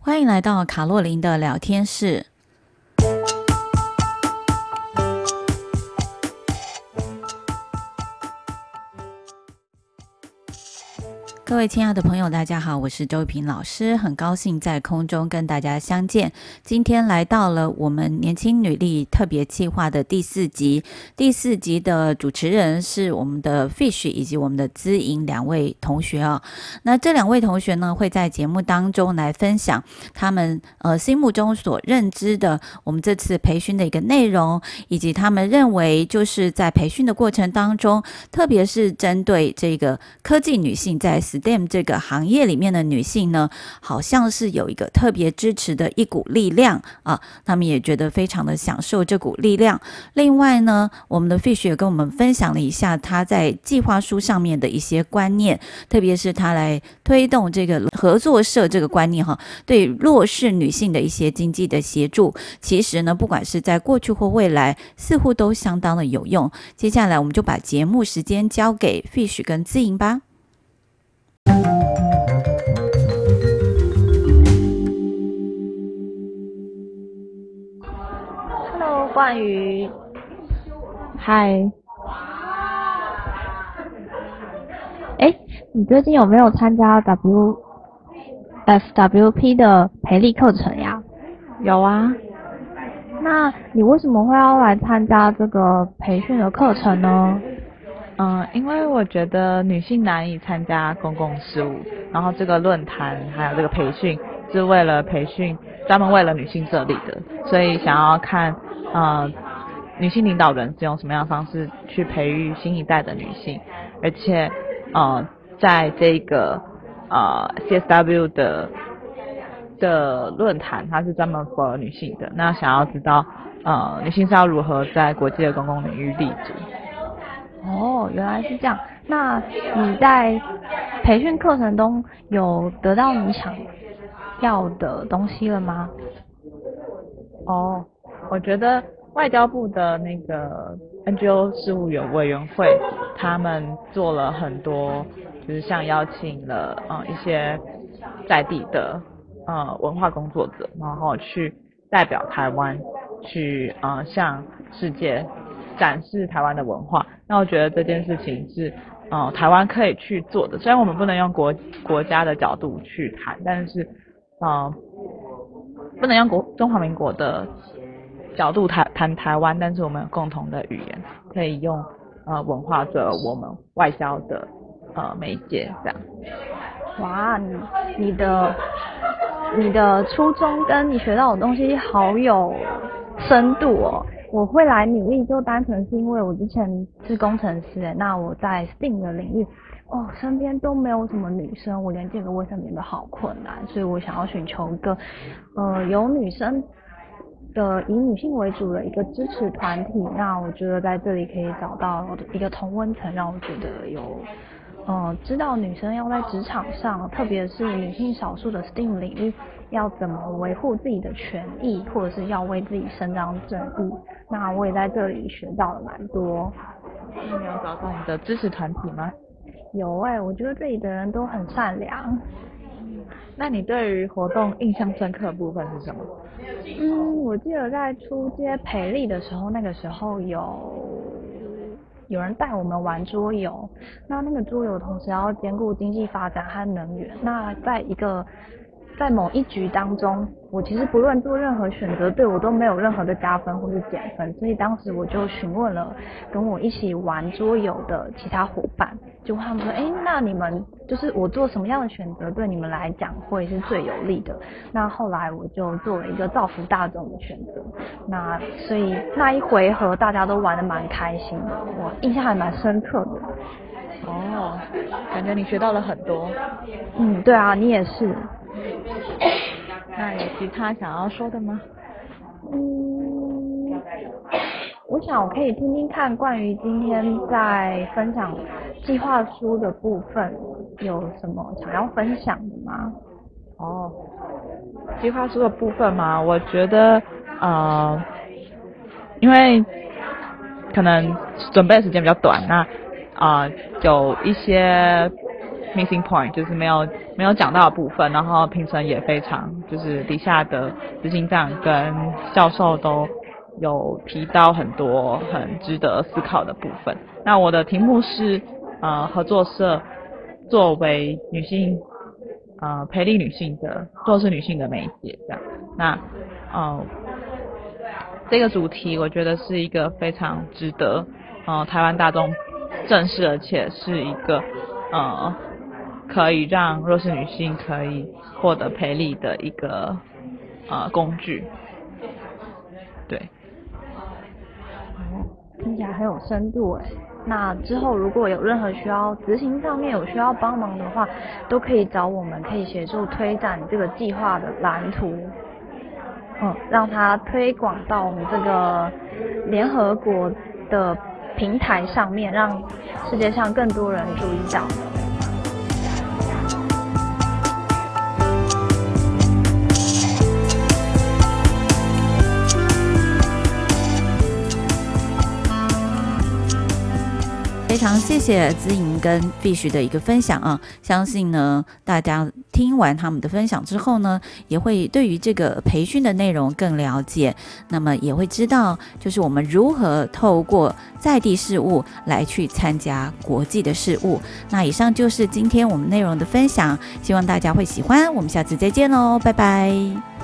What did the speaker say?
欢迎来到卡洛琳的聊天室。各位亲爱的朋友，大家好，我是周玉萍老师，很高兴在空中跟大家相见。今天来到了我们年轻女力特别计划的第四集，第四集的主持人是我们的 Fish 以及我们的资颖两位同学啊。那这两位同学呢，会在节目当中来分享他们呃心目中所认知的我们这次培训的一个内容，以及他们认为就是在培训的过程当中，特别是针对这个科技女性在 STEM 这个行业里面的女性呢，好像是有一个特别支持的一股力量啊，他们也觉得非常的享受这股力量。另外呢，我们的 Fish 也跟我们分享了一下他在计划书上面的一些观念，特别是他来推动这个合作社这个观念哈，对弱势女性的一些经济的协助，其实呢，不管是在过去或未来，似乎都相当的有用。接下来我们就把节目时间交给 Fish 跟自营吧。Hello，冠宇。嗨。哎，你最近有没有参加 W FWP 的培力课程呀？有啊。那你为什么会要来参加这个培训的课程呢？嗯，因为我觉得女性难以参加公共事务，然后这个论坛还有这个培训是为了培训，专门为了女性设立的，所以想要看，呃，女性领导人是用什么样的方式去培育新一代的女性，而且，呃，在这个呃 CSW 的的论坛，它是专门 for 女性的，那想要知道，呃，女性是要如何在国际的公共领域立足。哦，原来是这样。那你在培训课程中有得到你想要的东西了吗？哦，我觉得外交部的那个 NGO 事务员委员会，他们做了很多，就是像邀请了呃一些在地的呃文化工作者，然后去代表台湾去呃向世界。展示台湾的文化，那我觉得这件事情是，呃，台湾可以去做的。虽然我们不能用国国家的角度去谈，但是，呃，不能用国中华民国的角度谈谈台湾，但是我们有共同的语言，可以用呃文化作为我们外交的呃媒介，这样。哇，你你的你的初衷跟你学到的东西好有深度哦。我会来努力，就单纯是因为我之前是工程师，那我在 STEAM 的领域，哦，身边都没有什么女生，我连借个卫生棉都好困难，所以我想要寻求一个，呃，有女生的以女性为主的一个支持团体，那我觉得在这里可以找到一个同温层，让我觉得有。呃，知道女生要在职场上，特别是女性少数的 STEAM 领域，要怎么维护自己的权益，或者是要为自己伸张正义。那我也在这里学到了蛮多。那你有找到你的支持团体吗？有哎、欸，我觉得这里的人都很善良。那你对于活动印象深刻的部分是什么？嗯，我记得在出街培力的时候，那个时候有。有人带我们玩桌游，那那个桌游同时要兼顾经济发展和能源。那在一个在某一局当中，我其实不论做任何选择，对我都没有任何的加分或是减分。所以当时我就询问了跟我一起玩桌游的其他伙伴，就他们说：“哎，那你们就是我做什么样的选择，对你们来讲会是最有利的？”那后来我就做了一个造福大众的选择。那所以那一回合大家都玩得蛮开心的，我印象还蛮深刻的。哦，感觉你学到了很多。嗯，对啊，你也是。那有其他想要说的吗？嗯，我想我可以听听看关于今天在分享计划书的部分有什么想要分享的吗？哦，计划书的部分嘛，我觉得呃，因为可能准备的时间比较短，那啊、有一些。missing point，就是没有没有讲到的部分，然后评审也非常，就是底下的执行长跟教授都有提到很多很值得思考的部分。那我的题目是呃合作社作为女性呃培力女性的弱势女性的媒介这样。那呃这个主题我觉得是一个非常值得呃台湾大众正视，而且是一个呃可以让弱势女性可以获得培力的一个呃工具。对。听起来很有深度哎，那之后如果有任何需要执行上面有需要帮忙的话，都可以找我们，可以协助推展这个计划的蓝图，嗯，让它推广到我们这个联合国的平台上面，让世界上更多人注意到。非常谢谢姿莹跟 Fish 的一个分享啊，相信呢大家听完他们的分享之后呢，也会对于这个培训的内容更了解，那么也会知道就是我们如何透过在地事务来去参加国际的事务。那以上就是今天我们内容的分享，希望大家会喜欢，我们下次再见喽，拜拜。